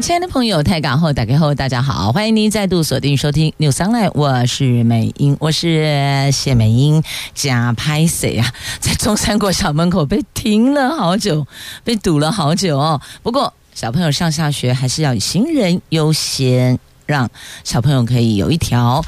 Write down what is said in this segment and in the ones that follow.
亲爱的朋友，台港后打开后，大家好，欢迎您再度锁定收听 News Online，我是美英，我是谢美英加拍谢啊，在中山国小门口被停了好久，被堵了好久哦。不过小朋友上下学还是要以行人优先，让小朋友可以有一条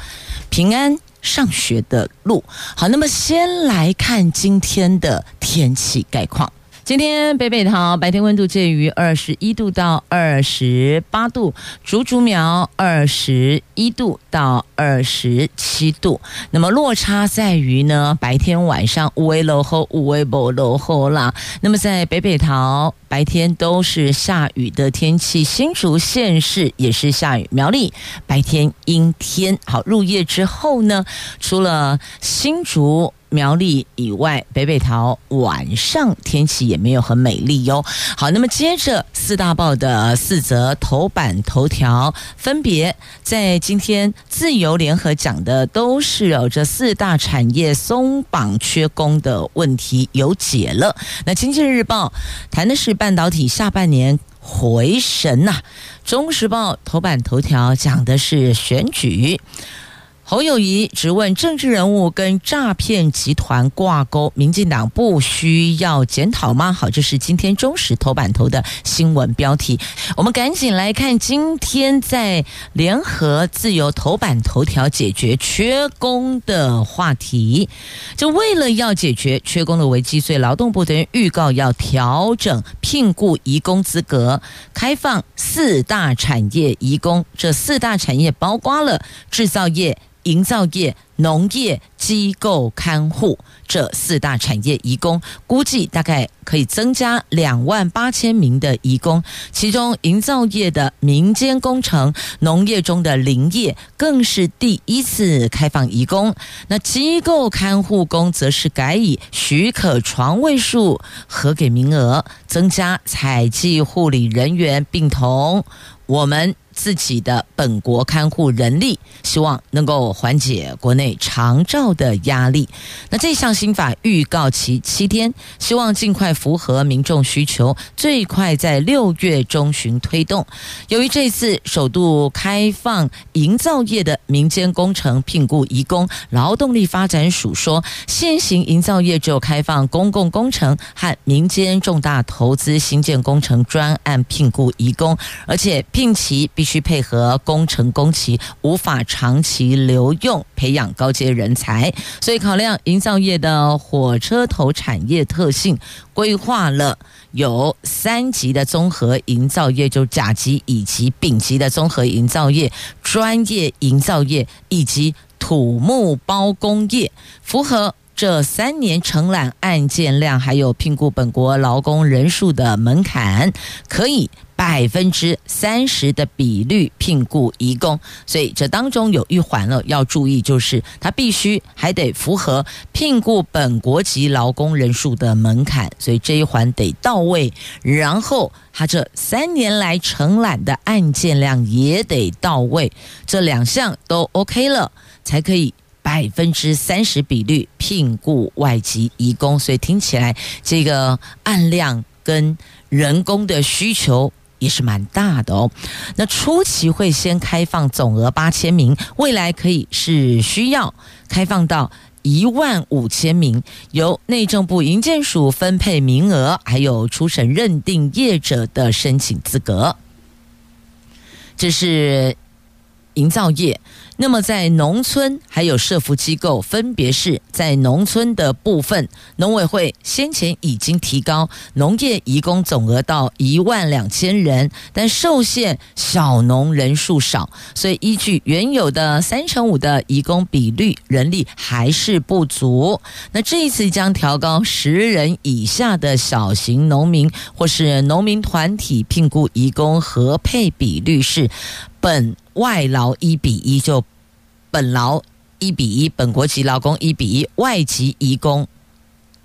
平安上学的路。好，那么先来看今天的天气概况。今天北北桃白天温度介于二十一度到二十八度，竹竹苗二十一度到二十七度。那么落差在于呢，白天晚上五位落后，五位不落后啦。那么在北北桃白天都是下雨的天气，新竹县市也是下雨，苗栗白天阴天。好，入夜之后呢，除了新竹。苗栗以外，北北桃晚上天气也没有很美丽哟。好，那么接着四大报的四则头版头条，分别在今天自由联合讲的都是有这四大产业松绑缺工的问题有解了。那经济日报谈的是半导体下半年回神呐、中时报头版头条讲的是选举。侯友谊质问：政治人物跟诈骗集团挂钩，民进党不需要检讨吗？好，这是今天中时头版头的新闻标题。我们赶紧来看今天在联合自由头版头条解决缺工的话题。就为了要解决缺工的危机，所以劳动部等于预告要调整聘雇移工资格，开放四大产业移工。这四大产业包括了制造业。营造业、农业、机构看护这四大产业移工，估计大概可以增加两万八千名的移工。其中，营造业的民间工程、农业中的林业更是第一次开放移工。那机构看护工则是改以许可床位数核给名额，增加采计护理人员，并同我们。自己的本国看护人力，希望能够缓解国内长照的压力。那这项新法预告期七天，希望尽快符合民众需求，最快在六月中旬推动。由于这次首度开放营造业的民间工程聘雇移工，劳动力发展署说，现行营造业只有开放公共工程和民间重大投资新建工程专案聘雇移工，而且聘期必须配合工程工期，无法长期留用，培养高阶人才，所以考量营造业的火车头产业特性，规划了有三级的综合营造业，就甲级以及丙级的综合营造业、专业营造业以及土木包工业，符合这三年承揽案件量还有聘雇本国劳工人数的门槛，可以。百分之三十的比率聘雇移工，所以这当中有一环了要注意，就是他必须还得符合聘雇本国籍劳工人数的门槛，所以这一环得到位。然后他这三年来承揽的案件量也得到位，这两项都 OK 了，才可以百分之三十比率聘雇外籍移工。所以听起来这个案量跟人工的需求。也是蛮大的哦。那初期会先开放总额八千名，未来可以是需要开放到一万五千名，由内政部营建署分配名额，还有初审认定业者的申请资格。这是营造业。那么，在农村还有社福机构，分别是在农村的部分，农委会先前已经提高农业移工总额到一万两千人，但受限小农人数少，所以依据原有的三成五的移工比率，人力还是不足。那这一次将调高十人以下的小型农民或是农民团体聘雇移工合配比率是本外劳一比一，就本劳一比一，本国籍劳工一比一，外籍移工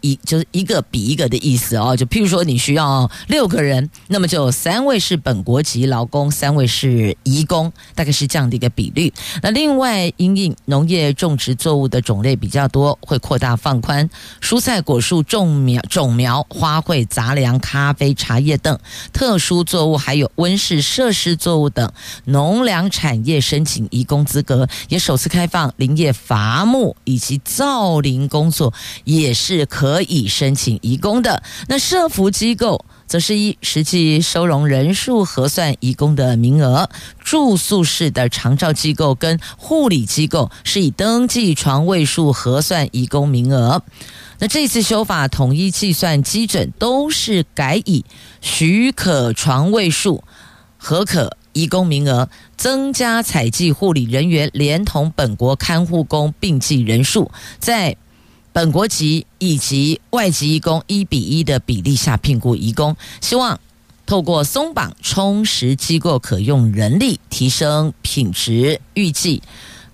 一就是一个比一个的意思哦。就譬如说，你需要六个人，那么就三位是本国籍劳工，三位是移工，大概是这样的一个比率。那另外，因应农业种植作物的种类比较多，会扩大放宽蔬菜、果树种苗、种苗、花卉、杂粮、咖啡、茶叶等特殊作物，还有温室设施作物等农粮产业申请移工资格，也首次开放林业伐木以及造林工作也是可可以申请移工的。那社福机构。则是以实际收容人数核算移工的名额，住宿式的长照机构跟护理机构是以登记床位数核算移工名额。那这次修法统一计算基准都是改以许可床位数核可移工名额，增加采计护理人员连同本国看护工并计人数，在。本国籍以及外籍移工一比一的比例下评估移工，希望透过松绑充实机构可用人力，提升品质。预计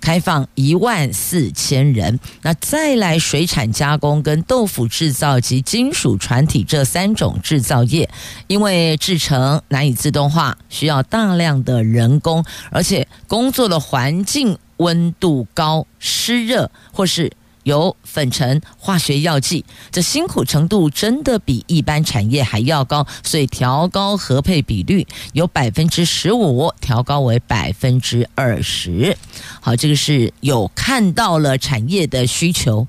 开放一万四千人。那再来水产加工跟豆腐制造及金属船体这三种制造业，因为制成难以自动化，需要大量的人工，而且工作的环境温度高、湿热或是。有粉尘、化学药剂，这辛苦程度真的比一般产业还要高，所以调高核配比率，由百分之十五调高为百分之二十。好，这个是有看到了产业的需求，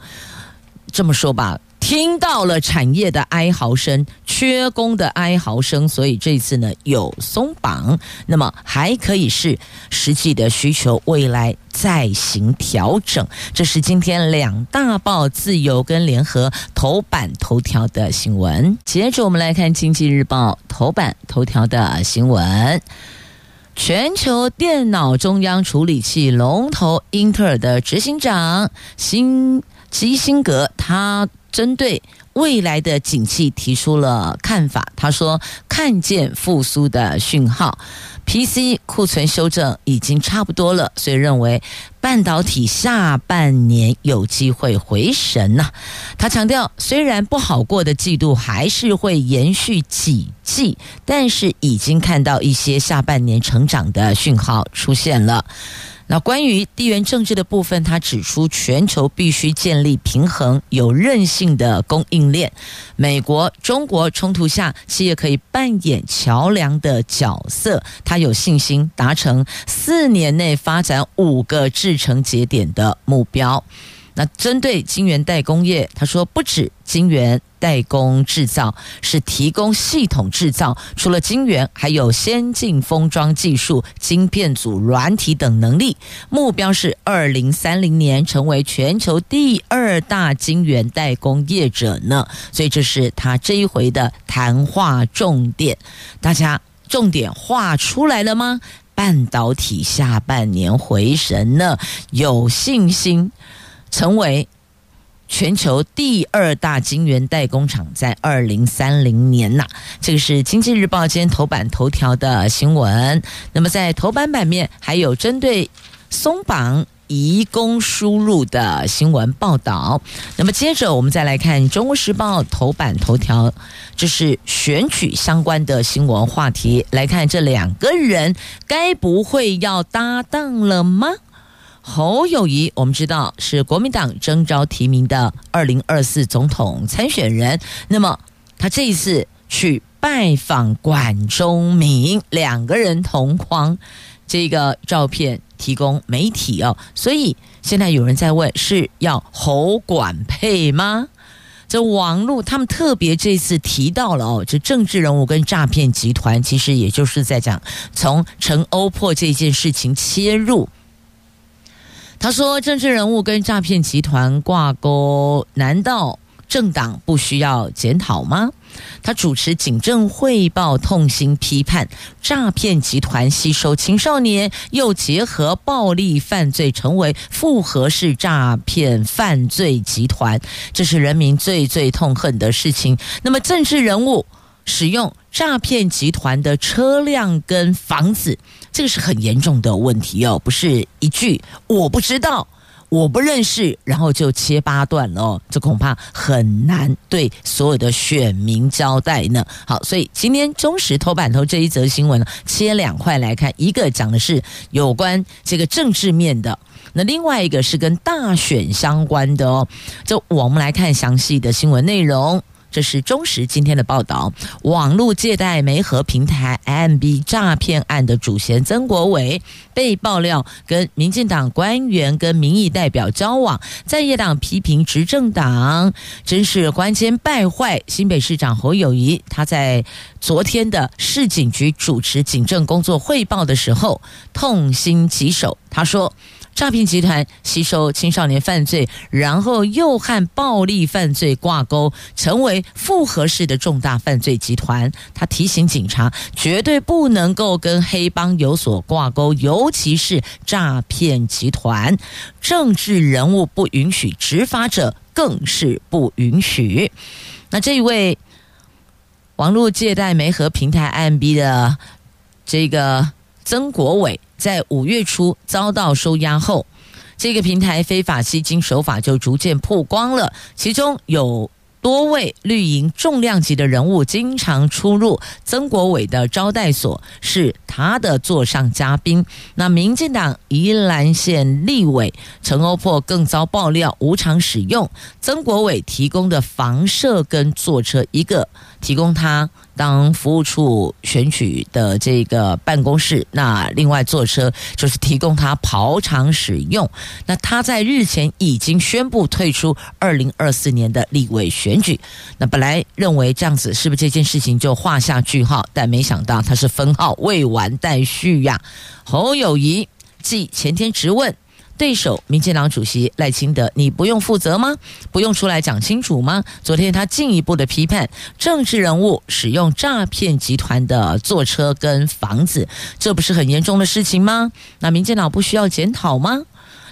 这么说吧。听到了产业的哀嚎声，缺工的哀嚎声，所以这次呢有松绑，那么还可以是实际的需求，未来再行调整。这是今天两大报自由跟联合头版头条的新闻。接着我们来看经济日报头版头条的新闻：全球电脑中央处理器龙头英特尔的执行长辛基辛格，他。针对未来的景气提出了看法，他说看见复苏的讯号，PC 库存修正已经差不多了，所以认为半导体下半年有机会回神呐。他强调，虽然不好过的季度还是会延续几季，但是已经看到一些下半年成长的讯号出现了。那关于地缘政治的部分，他指出，全球必须建立平衡、有韧性的供应链。美国、中国冲突下，企业可以扮演桥梁的角色。他有信心达成四年内发展五个制程节点的目标。那针对晶圆代工业，他说不止晶圆代工制造，是提供系统制造。除了晶圆，还有先进封装技术、晶片组、软体等能力。目标是二零三零年成为全球第二大晶圆代工业者呢。所以这是他这一回的谈话重点。大家重点画出来了吗？半导体下半年回神呢？有信心。成为全球第二大晶圆代工厂，在二零三零年呐，这个是《经济日报》今天头版头条的新闻。那么在头版版面还有针对松绑移工输入的新闻报道。那么接着我们再来看《中国时报》头版头条，这是选举相关的新闻话题。来看这两个人，该不会要搭档了吗？侯友谊，我们知道是国民党征召提名的二零二四总统参选人。那么他这一次去拜访管中闵，两个人同框，这个照片提供媒体哦。所以现在有人在问，是要侯管配吗？这网络他们特别这次提到了哦，这政治人物跟诈骗集团，其实也就是在讲从陈欧破这件事情切入。他说：“政治人物跟诈骗集团挂钩，难道政党不需要检讨吗？”他主持警政汇报，痛心批判诈骗集团吸收青少年，又结合暴力犯罪，成为复合式诈骗犯罪集团，这是人民最最痛恨的事情。那么，政治人物使用诈骗集团的车辆跟房子。这个是很严重的问题哦，不是一句我不知道，我不认识，然后就切八段了哦，这恐怕很难对所有的选民交代呢。好，所以今天中时头版头这一则新闻呢，切两块来看，一个讲的是有关这个政治面的，那另外一个是跟大选相关的哦。就我们来看详细的新闻内容。这是中时今天的报道，网络借贷媒合平台 MB 诈骗案的主嫌曾国伟被爆料跟民进党官员跟民意代表交往，在野党批评执政党真是关键败坏。新北市长侯友谊他在昨天的市警局主持警政工作汇报的时候，痛心疾首，他说。诈骗集团吸收青少年犯罪，然后又和暴力犯罪挂钩，成为复合式的重大犯罪集团。他提醒警察，绝对不能够跟黑帮有所挂钩，尤其是诈骗集团。政治人物不允许，执法者更是不允许。那这一位网络借贷媒合平台 MB 的这个曾国伟。在五月初遭到收押后，这个平台非法吸金手法就逐渐曝光了，其中有。多位绿营重量级的人物经常出入曾国伟的招待所，是他的座上嘉宾。那民进党宜兰县立委陈欧珀更遭爆料无偿使用曾国伟提供的房舍跟坐车，一个提供他当服务处选举的这个办公室，那另外坐车就是提供他跑场使用。那他在日前已经宣布退出二零二四年的立委选。举，那本来认为这样子是不是这件事情就画下句号？但没想到他是分号未完待续呀。侯友谊继前天质问对手民进党主席赖清德：“你不用负责吗？不用出来讲清楚吗？”昨天他进一步的批判政治人物使用诈骗集团的坐车跟房子，这不是很严重的事情吗？那民进党不需要检讨吗？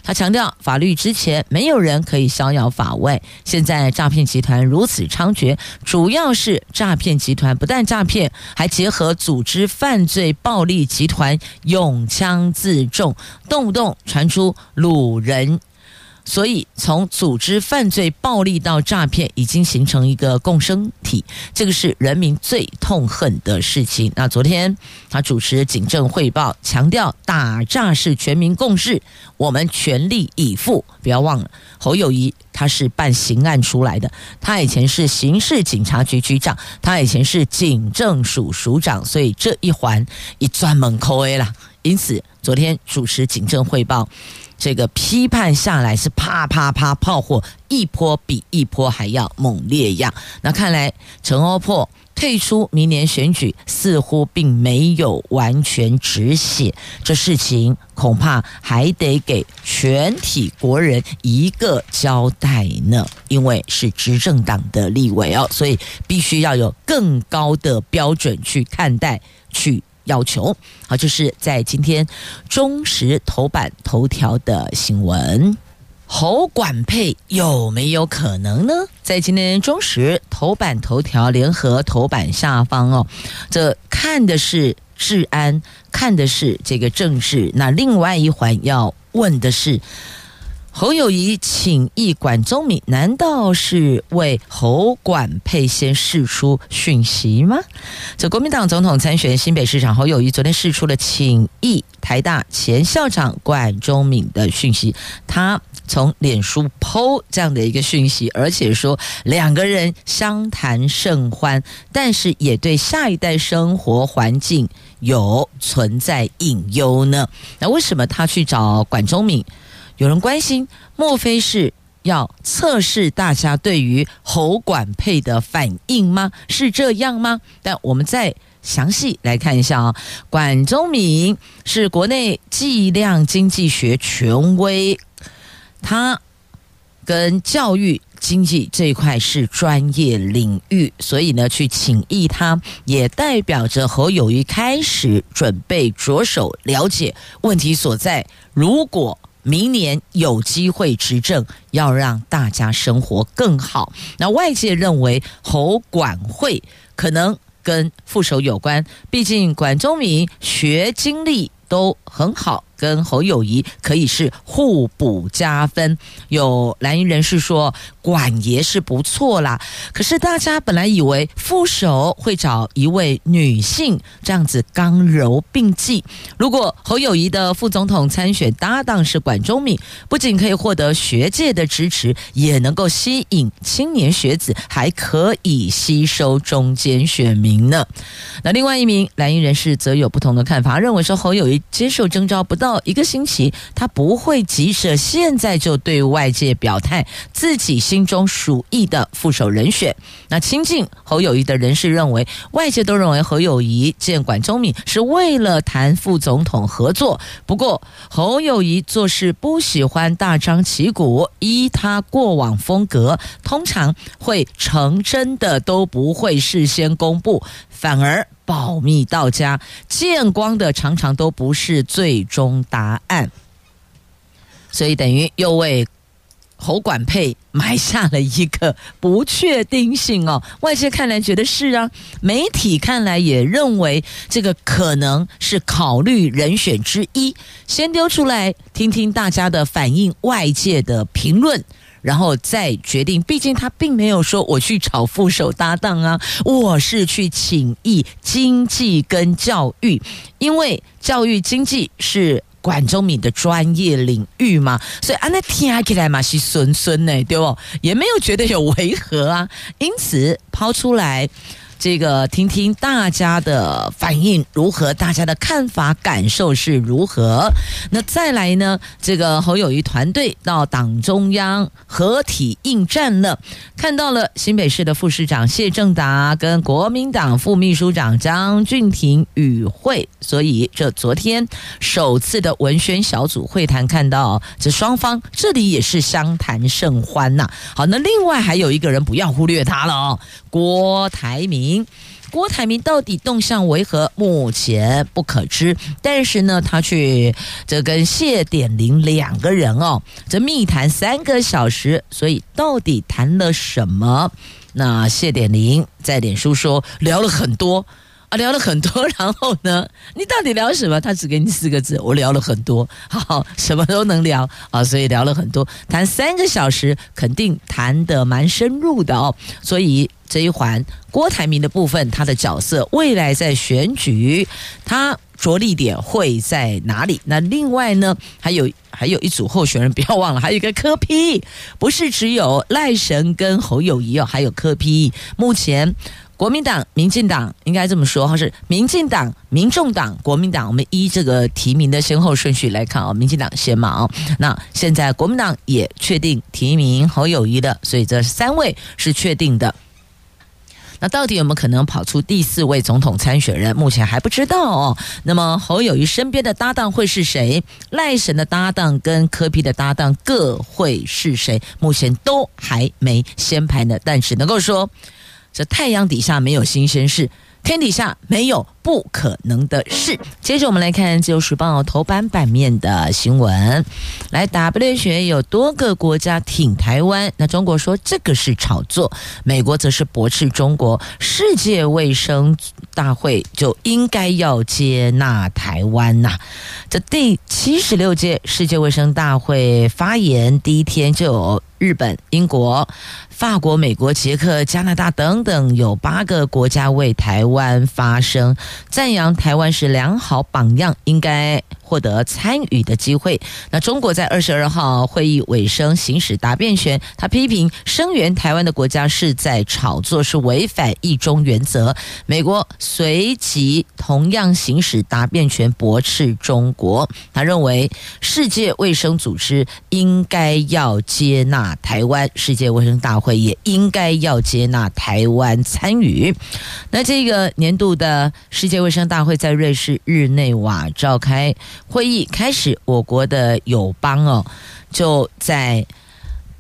他强调，法律之前没有人可以逍遥法外。现在诈骗集团如此猖獗，主要是诈骗集团不但诈骗，还结合组织犯罪暴力集团，用枪自重，动不动传出掳人。所以，从组织犯罪、暴力到诈骗，已经形成一个共生体，这个是人民最痛恨的事情。那昨天他主持警政汇报，强调打诈是全民共识，我们全力以赴。不要忘了，侯友谊他是办刑案出来的，他以前是刑事警察局局长，他以前是警政署署长，所以这一环一专门扣 A 了。因此，昨天主持警政汇报。这个批判下来是啪啪啪炮火一波比一波还要猛烈呀！那看来陈欧珀退出明年选举似乎并没有完全止血，这事情恐怕还得给全体国人一个交代呢。因为是执政党的立委哦，所以必须要有更高的标准去看待去。要求好，就是在今天中时头版头条的新闻，侯管配有没有可能呢？在今天中时头版头条联合头版下方哦，这看的是治安，看的是这个政治，那另外一环要问的是。侯友谊请益管中闵，难道是为侯管配先释出讯息吗？这国民党总统参选新北市长侯友谊昨天释出了请益台大前校长管中闵的讯息，他从脸书 PO 这样的一个讯息，而且说两个人相谈甚欢，但是也对下一代生活环境有存在隐忧呢。那为什么他去找管中闵？有人关心，莫非是要测试大家对于侯管配的反应吗？是这样吗？但我们再详细来看一下啊、管中闵是国内计量经济学权威，他跟教育经济这一块是专业领域，所以呢，去请益他，也代表着侯友谊开始准备着手了解问题所在。如果明年有机会执政，要让大家生活更好。那外界认为侯管会可能跟副手有关，毕竟管中闵学经历都很好。跟侯友宜可以是互补加分。有蓝营人士说，管爷是不错啦，可是大家本来以为副手会找一位女性，这样子刚柔并济。如果侯友宜的副总统参选搭档是管中闵，不仅可以获得学界的支持，也能够吸引青年学子，还可以吸收中间选民呢。那另外一名蓝营人士则有不同的看法，认为说侯友宜接受征召不到一个星期，他不会急着现在就对外界表态自己心中属意的副手人选。那亲近侯友谊的人士认为，外界都认为侯友谊见管中闵是为了谈副总统合作。不过侯友谊做事不喜欢大张旗鼓，依他过往风格，通常会成真的都不会事先公布。反而保密到家，见光的常常都不是最终答案，所以等于又为侯管配埋下了一个不确定性哦。外界看来觉得是啊，媒体看来也认为这个可能是考虑人选之一，先丢出来听听大家的反应，外界的评论。然后再决定，毕竟他并没有说我去炒副手搭档啊，我是去请益经济跟教育，因为教育经济是管中敏的专业领域嘛，所以啊，那听起来嘛是顺顺呢，对不？也没有觉得有违和啊，因此抛出来。这个听听大家的反应如何，大家的看法感受是如何？那再来呢？这个侯友谊团队到党中央合体应战了，看到了新北市的副市长谢正达跟国民党副秘书长张俊廷与会，所以这昨天首次的文宣小组会谈，看到这双方这里也是相谈甚欢呐。好，那另外还有一个人不要忽略他了哦，郭台铭。郭台铭到底动向为何？目前不可知。但是呢，他去这跟谢点玲两个人哦，这密谈三个小时，所以到底谈了什么？那谢点玲在脸书说聊了很多啊，聊了很多。然后呢，你到底聊什么？他只给你四个字：我聊了很多。好，什么都能聊啊，所以聊了很多，谈三个小时，肯定谈得蛮深入的哦。所以。这一环，郭台铭的部分，他的角色未来在选举，他着力点会在哪里？那另外呢，还有还有一组候选人，不要忘了，还有一个柯批不是只有赖神跟侯友谊哦，还有柯批。目前国民党、民进党应该这么说，或是民进党、民众党、国民党，我们依这个提名的先后顺序来看哦，民进党先嘛哦。那现在国民党也确定提名侯友谊的，所以这三位是确定的。那到底有没有可能跑出第四位总统参选人？目前还不知道哦。那么侯友谊身边的搭档会是谁？赖神的搭档跟柯 P 的搭档各会是谁？目前都还没先排呢。但是能够说，这太阳底下没有新鲜事。天底下没有不可能的事。接着我们来看《自由时报》头版版面的新闻。来，W 学有多个国家挺台湾，那中国说这个是炒作，美国则是驳斥中国。世界卫生大会就应该要接纳台湾呐。这第七十六届世界卫生大会发言第一天就有日本、英国。法国、美国、捷克、加拿大等等，有八个国家为台湾发声，赞扬台湾是良好榜样，应该获得参与的机会。那中国在二十二号会议尾声行使答辩权，他批评声援台湾的国家是在炒作，是违反一中原则。美国随即同样行使答辩权，驳斥中国。他认为世界卫生组织应该要接纳台湾，世界卫生大会也应该要接纳台湾参与。那这个年度的世界卫生大会在瑞士日内瓦召开。会议开始，我国的友邦哦，就在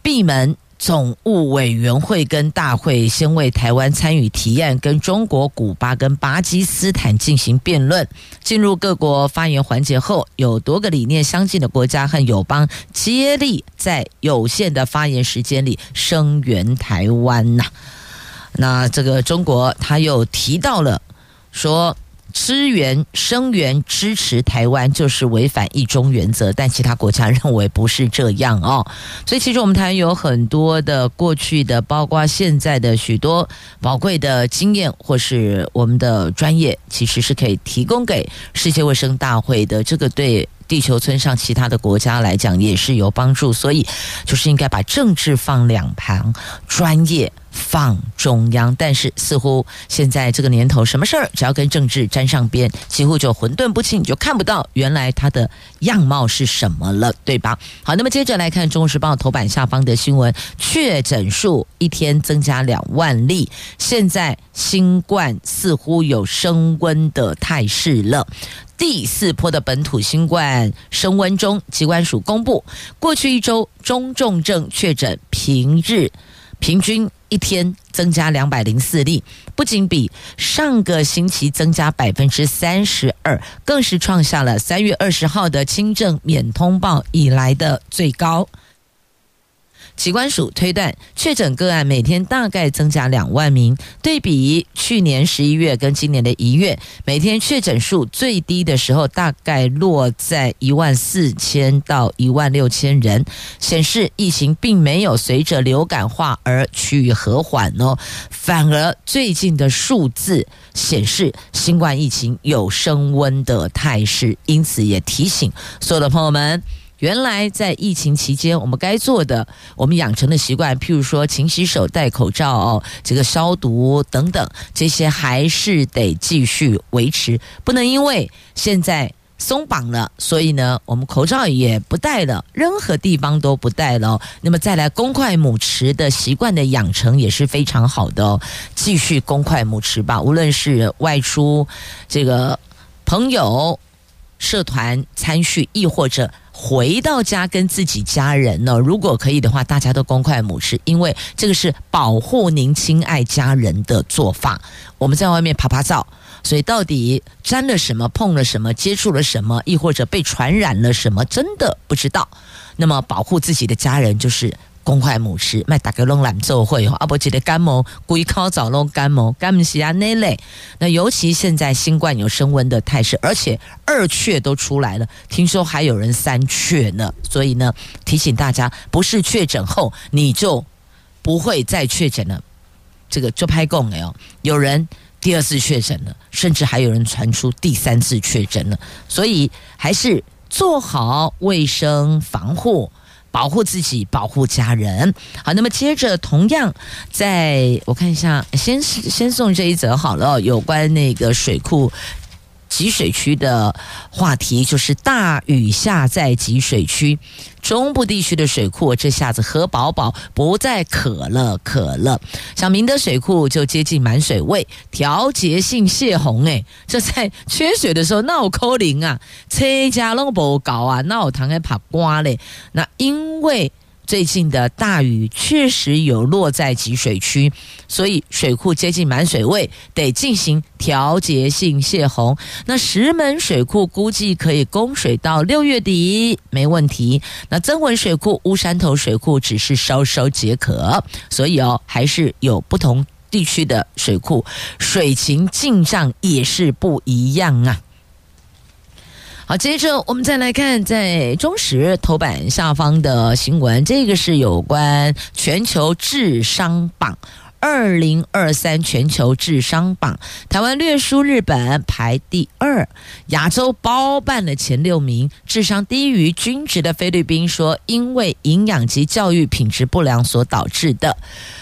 闭门总务委员会跟大会先为台湾参与提案，跟中国、古巴跟巴基斯坦进行辩论。进入各国发言环节后，有多个理念相近的国家和友邦接力在有限的发言时间里声援台湾呐。那这个中国他又提到了说。支援、声援、支持台湾就是违反一中原则，但其他国家认为不是这样哦。所以，其实我们台湾有很多的过去的，包括现在的许多宝贵的经验，或是我们的专业，其实是可以提供给世界卫生大会的。这个对。地球村上其他的国家来讲也是有帮助，所以就是应该把政治放两旁，专业放中央。但是似乎现在这个年头，什么事儿只要跟政治沾上边，几乎就混沌不清，你就看不到原来它的样貌是什么了，对吧？好，那么接着来看《中国时报》头版下方的新闻：确诊数一天增加两万例，现在新冠似乎有升温的态势了。第四波的本土新冠升温中，机关署公布，过去一周中重症确诊平日平均一天增加两百零四例，不仅比上个星期增加百分之三十二，更是创下了三月二十号的轻症免通报以来的最高。疾管署推断，确诊个案每天大概增加两万名，对比去年十一月跟今年的一月，每天确诊数最低的时候大概落在一万四千到一万六千人，显示疫情并没有随着流感化而趋于和缓哦，反而最近的数字显示新冠疫情有升温的态势，因此也提醒所有的朋友们。原来在疫情期间，我们该做的，我们养成的习惯，譬如说勤洗手、戴口罩、哦这个消毒等等，这些还是得继续维持，不能因为现在松绑了，所以呢，我们口罩也不戴了，任何地方都不戴了。那么再来公筷母匙的习惯的养成也是非常好的哦，继续公筷母匙吧，无论是外出这个朋友、社团参叙，亦或者。回到家跟自己家人呢，如果可以的话，大家都公筷母匙，因为这个是保护您亲爱家人的做法。我们在外面啪啪照，所以到底沾了什么、碰了什么、接触了什么，亦或者被传染了什么，真的不知道。那么保护自己的家人就是。公筷母匙，卖大家拢懒做会哦，阿伯觉得感冒，归靠早拢感冒，感冒是啊那类。那尤其现在新冠有升温的态势，而且二确都出来了，听说还有人三确呢。所以呢，提醒大家，不是确诊后你就不会再确诊了。这个就拍供了哦，有人第二次确诊了，甚至还有人传出第三次确诊了。所以还是做好卫生防护。保护自己，保护家人。好，那么接着，同样在我看一下，先先送这一则好了，有关那个水库。集水区的话题就是大雨下在集水区，中部地区的水库这下子喝饱饱，不再渴了渴了。像明德水库就接近满水位，调节性泄洪。哎，这在缺水的时候闹扣零啊，车家拢不搞啊，闹堂还怕刮嘞。那因为。最近的大雨确实有落在集水区，所以水库接近满水位，得进行调节性泄洪。那石门水库估计可以供水到六月底，没问题。那曾文水库、乌山头水库只是稍稍解渴，所以哦，还是有不同地区的水库水情进账也是不一样啊。好，接着我们再来看在中时头版下方的新闻，这个是有关全球智商榜。二零二三全球智商榜，台湾略输日本，排第二。亚洲包办了前六名，智商低于均值的菲律宾说，因为营养及教育品质不良所导致的。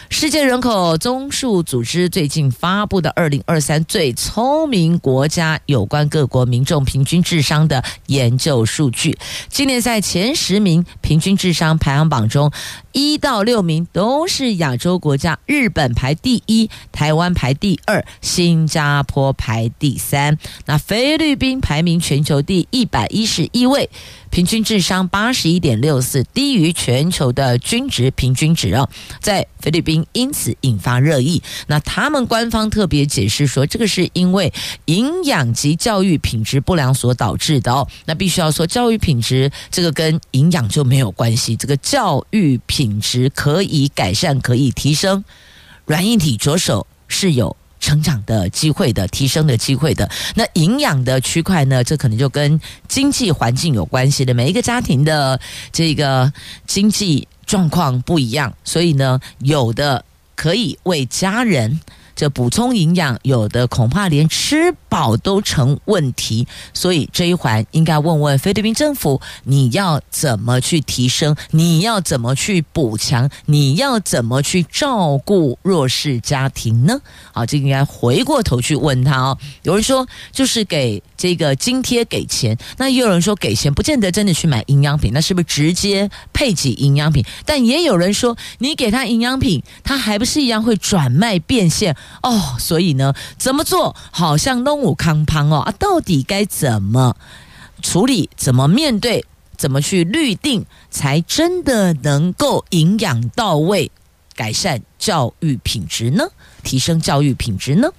世界人口综述组织最近发布的二零二三最聪明国家有关各国民众平均智商的研究数据，今年在前十名平均智商排行榜中，一到六名都是亚洲国家，日本排第一，台湾排第二，新加坡排第三，那菲律宾排名全球第一百一十一位。平均智商八十一点六四，低于全球的均值平均值哦，在菲律宾因此引发热议。那他们官方特别解释说，这个是因为营养及教育品质不良所导致的哦。那必须要说，教育品质这个跟营养就没有关系，这个教育品品质可以改善，可以提升，软硬体着手是有成长的机会的，提升的机会的。那营养的区块呢，这可能就跟经济环境有关系的。每一个家庭的这个经济状况不一样，所以呢，有的可以为家人。这补充营养，有的恐怕连吃饱都成问题，所以这一环应该问问菲律宾政府，你要怎么去提升？你要怎么去补强？你要怎么去照顾弱势家庭呢？好，这应该回过头去问他哦。有人说就是给这个津贴给钱，那也有人说给钱不见得真的去买营养品，那是不是直接配给营养品？但也有人说你给他营养品，他还不是一样会转卖变现？哦，所以呢，怎么做好像弄武康胖哦啊？到底该怎么处理？怎么面对？怎么去律定，才真的能够营养到位，改善教育品质呢？提升教育品质呢？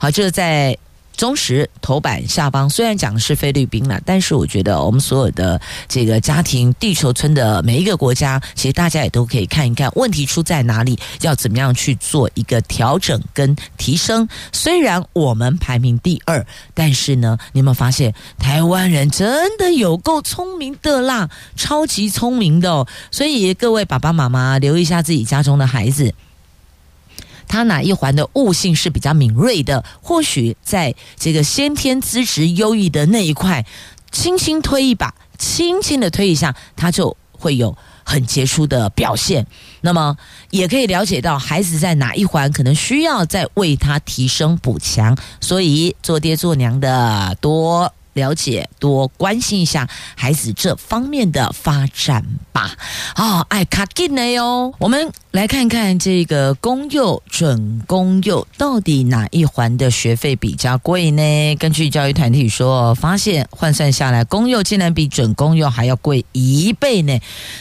好，这在。中时头版下方虽然讲的是菲律宾了，但是我觉得我们所有的这个家庭，地球村的每一个国家，其实大家也都可以看一看问题出在哪里，要怎么样去做一个调整跟提升。虽然我们排名第二，但是呢，你有没有发现台湾人真的有够聪明的啦，超级聪明的哦。所以各位爸爸妈妈留意一下自己家中的孩子。他哪一环的悟性是比较敏锐的？或许在这个先天资质优异的那一块，轻轻推一把，轻轻的推一下，他就会有很杰出的表现。那么，也可以了解到孩子在哪一环可能需要再为他提升补强。所以，做爹做娘的多。了解多关心一下孩子这方面的发展吧。哦，爱卡进来哟。我们来看看这个公幼、准公幼到底哪一环的学费比较贵呢？根据教育团体说，发现换算下来，公幼竟然比准公幼还要贵一倍呢。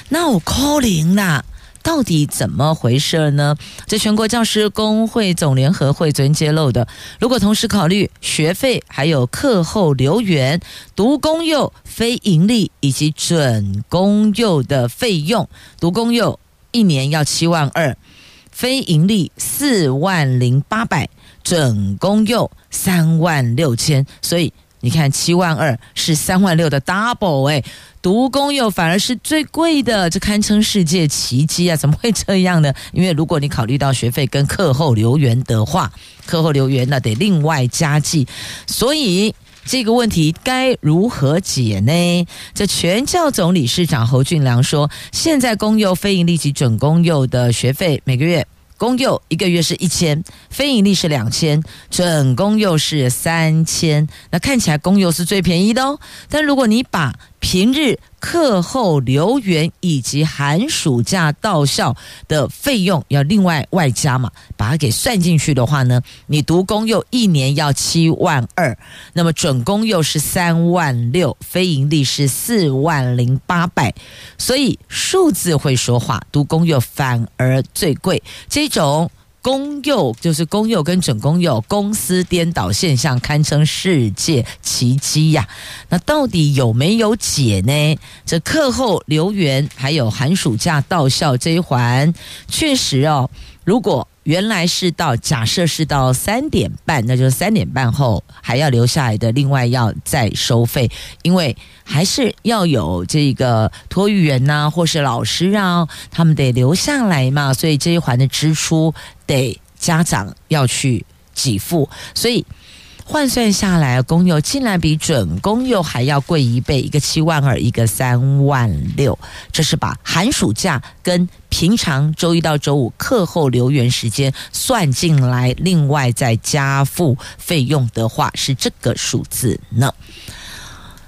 那我扣零啦。到底怎么回事呢？这全国教师工会总联合会昨天揭露的，如果同时考虑学费、还有课后留园、读公幼、非营利以及准公幼的费用，读公幼一年要七万二，非营利四万零八百，准公幼三万六千，所以你看七万二是三万六的 double 哎。读公幼反而是最贵的，这堪称世界奇迹啊！怎么会这样呢？因为如果你考虑到学费跟课后留园的话，课后留园那得另外加计，所以这个问题该如何解呢？这全教总理事长侯俊良说，现在公幼、非营利及准公幼的学费每个月。公幼一个月是一千，非营利是两千，准公幼是三千。那看起来公幼是最便宜的哦。但如果你把平日课后留园以及寒暑假到校的费用要另外外加嘛，把它给算进去的话呢，你读公幼一年要七万二，那么准公幼是三万六，非营利是四万零八百，所以数字会说话，读公幼反而最贵，这种。公幼就是公幼跟准公幼公司颠倒现象，堪称世界奇迹呀！那到底有没有解呢？这课后留园还有寒暑假到校这一环，确实哦，如果。原来是到假设是到三点半，那就是三点半后还要留下来的，另外要再收费，因为还是要有这个托育员呐、或是老师啊，他们得留下来嘛，所以这一环的支出得家长要去给付，所以。换算下来，公幼竟然比准公幼还要贵一倍，一个七万二，一个三万六。这是把寒暑假跟平常周一到周五课后留园时间算进来，另外再加付费用的话，是这个数字呢。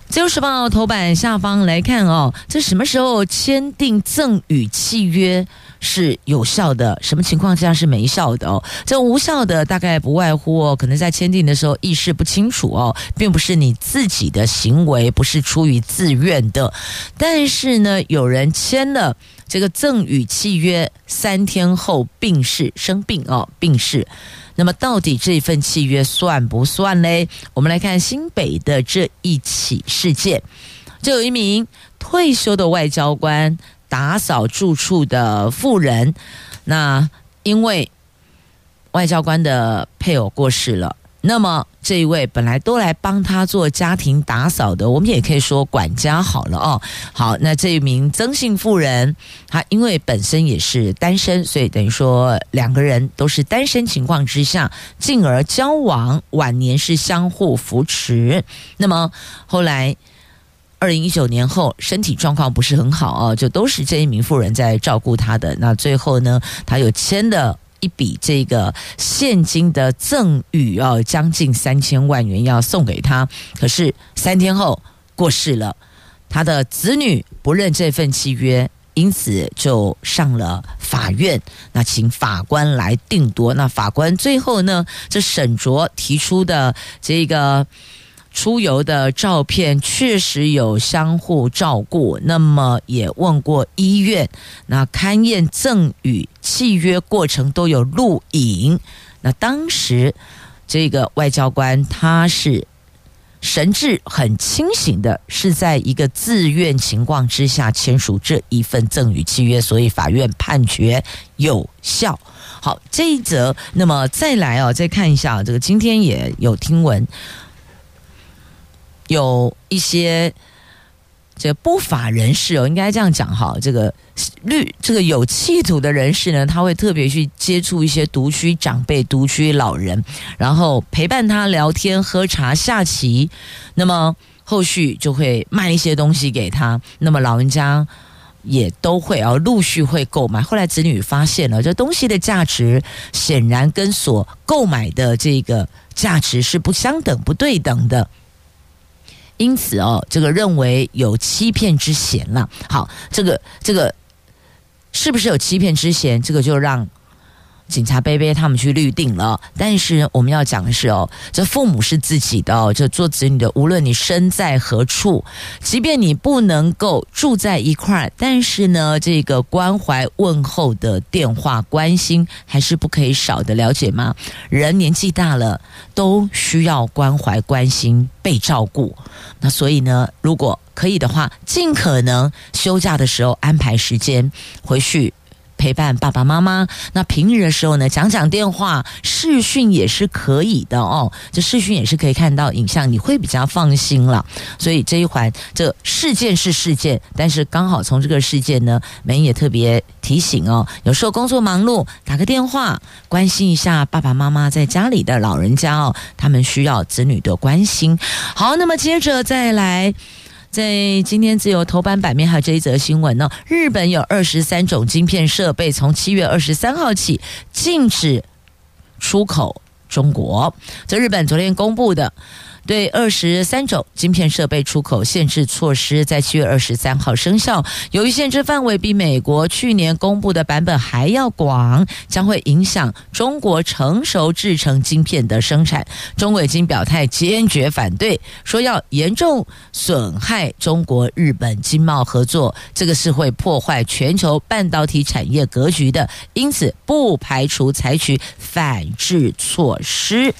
自由时报头版下方来看哦，这什么时候签订赠与契约？是有效的，什么情况下是没效的哦？这无效的大概不外乎哦，可能在签订的时候意识不清楚哦，并不是你自己的行为，不是出于自愿的。但是呢，有人签了这个赠与契约，三天后病逝，生病哦，病逝。那么到底这份契约算不算嘞？我们来看新北的这一起事件，就有一名退休的外交官。打扫住处的妇人，那因为外交官的配偶过世了。那么这一位本来都来帮他做家庭打扫的，我们也可以说管家好了哦。好，那这一名曾姓妇人，她因为本身也是单身，所以等于说两个人都是单身情况之下，进而交往，晚年是相互扶持。那么后来二零一九年后，身体状况不是很好哦，就都是这一名妇人在照顾他的。那最后呢，他又签的。一笔这个现金的赠与哦，将近三千万元要送给他，可是三天后过世了，他的子女不认这份契约，因此就上了法院，那请法官来定夺。那法官最后呢，这沈卓提出的这个。出游的照片确实有相互照顾，那么也问过医院，那勘验赠与契约过程都有录影。那当时这个外交官他是神志很清醒的，是在一个自愿情况之下签署这一份赠与契约，所以法院判决有效。好，这一则，那么再来哦，再看一下这个，今天也有听闻。有一些这不法人士哦，应该这样讲哈，这个律这个有企图的人士呢，他会特别去接触一些独居长辈、独居老人，然后陪伴他聊天、喝茶、下棋，那么后续就会卖一些东西给他，那么老人家也都会啊陆续会购买。后来子女发现了这东西的价值，显然跟所购买的这个价值是不相等、不对等的。因此哦，这个认为有欺骗之嫌了。好，这个这个是不是有欺骗之嫌？这个就让。警察杯杯他们去律定了，但是我们要讲的是哦，这父母是自己的哦，这做子女的，无论你身在何处，即便你不能够住在一块儿，但是呢，这个关怀问候的电话关心还是不可以少的，了解吗？人年纪大了都需要关怀关心被照顾，那所以呢，如果可以的话，尽可能休假的时候安排时间回去。陪伴爸爸妈妈，那平日的时候呢，讲讲电话，视讯也是可以的哦。这视讯也是可以看到影像，你会比较放心了。所以这一环，这事件是事件，但是刚好从这个事件呢，门也特别提醒哦，有时候工作忙碌，打个电话关心一下爸爸妈妈在家里的老人家哦，他们需要子女的关心。好，那么接着再来。在今天自由头版版面还有这一则新闻呢，日本有二十三种晶片设备从七月二十三号起禁止出口中国。这日本昨天公布的。对二十三种晶片设备出口限制措施在七月二十三号生效。由于限制范围比美国去年公布的版本还要广，将会影响中国成熟制程晶片的生产。中国已经表态坚决反对，说要严重损害中国日本经贸合作，这个是会破坏全球半导体产业格局的，因此不排除采取反制措施。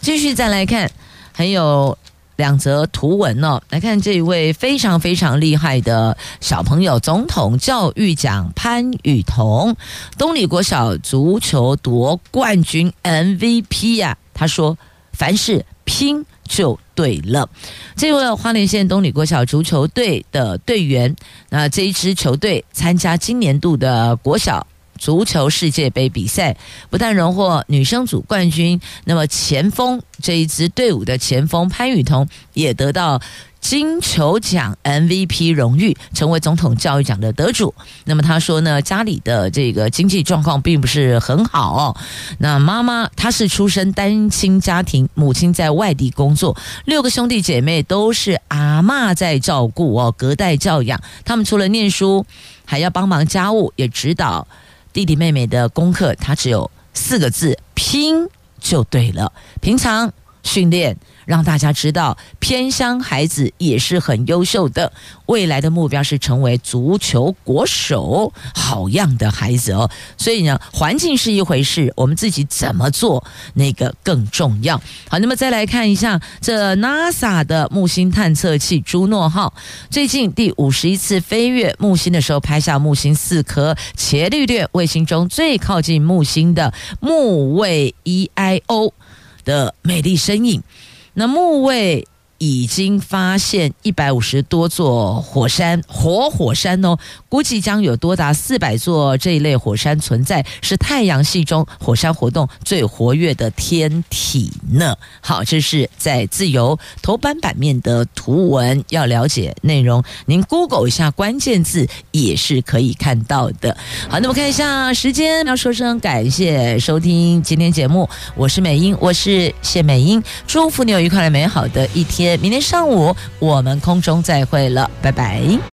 继续再来看。还有两则图文哦，来看这一位非常非常厉害的小朋友，总统教育奖潘雨桐，东里国小足球夺冠军 MVP 呀、他说：“凡事拼就对了。”这位花莲县东里国小足球队的队员，那这一支球队参加今年度的国小。足球世界杯比赛不但荣获女生组冠军，那么前锋这一支队伍的前锋潘雨桐也得到金球奖 MVP 荣誉，成为总统教育奖的得主。那么他说呢，家里的这个经济状况并不是很好。那妈妈她是出身单亲家庭，母亲在外地工作，六个兄弟姐妹都是阿嬷在照顾哦，隔代教养。他们除了念书，还要帮忙家务，也指导。弟弟妹妹的功课，他只有四个字：拼就对了。平常训练。让大家知道，偏乡孩子也是很优秀的，未来的目标是成为足球国手，好样的孩子哦！所以呢，环境是一回事，我们自己怎么做那个更重要。好，那么再来看一下这 NASA 的木星探测器朱诺号，最近第五十一次飞越木星的时候，拍下木星四颗伽利略卫星中最靠近木星的木卫 EIO 的美丽身影。那木卫已经发现一百五十多座火山，活火山哦，估计将有多达四百座这一类火山存在，是太阳系中火山活动最活跃的天体呢。好，这是在自由头版版面的图文，要了解内容，您 Google 一下关键字也是可以看到的。好，那么看一下时间，要说声感谢收听今天节目，我是美英，我是谢美英，祝福你有愉快的美好的一天。明天上午我们空中再会了，拜拜。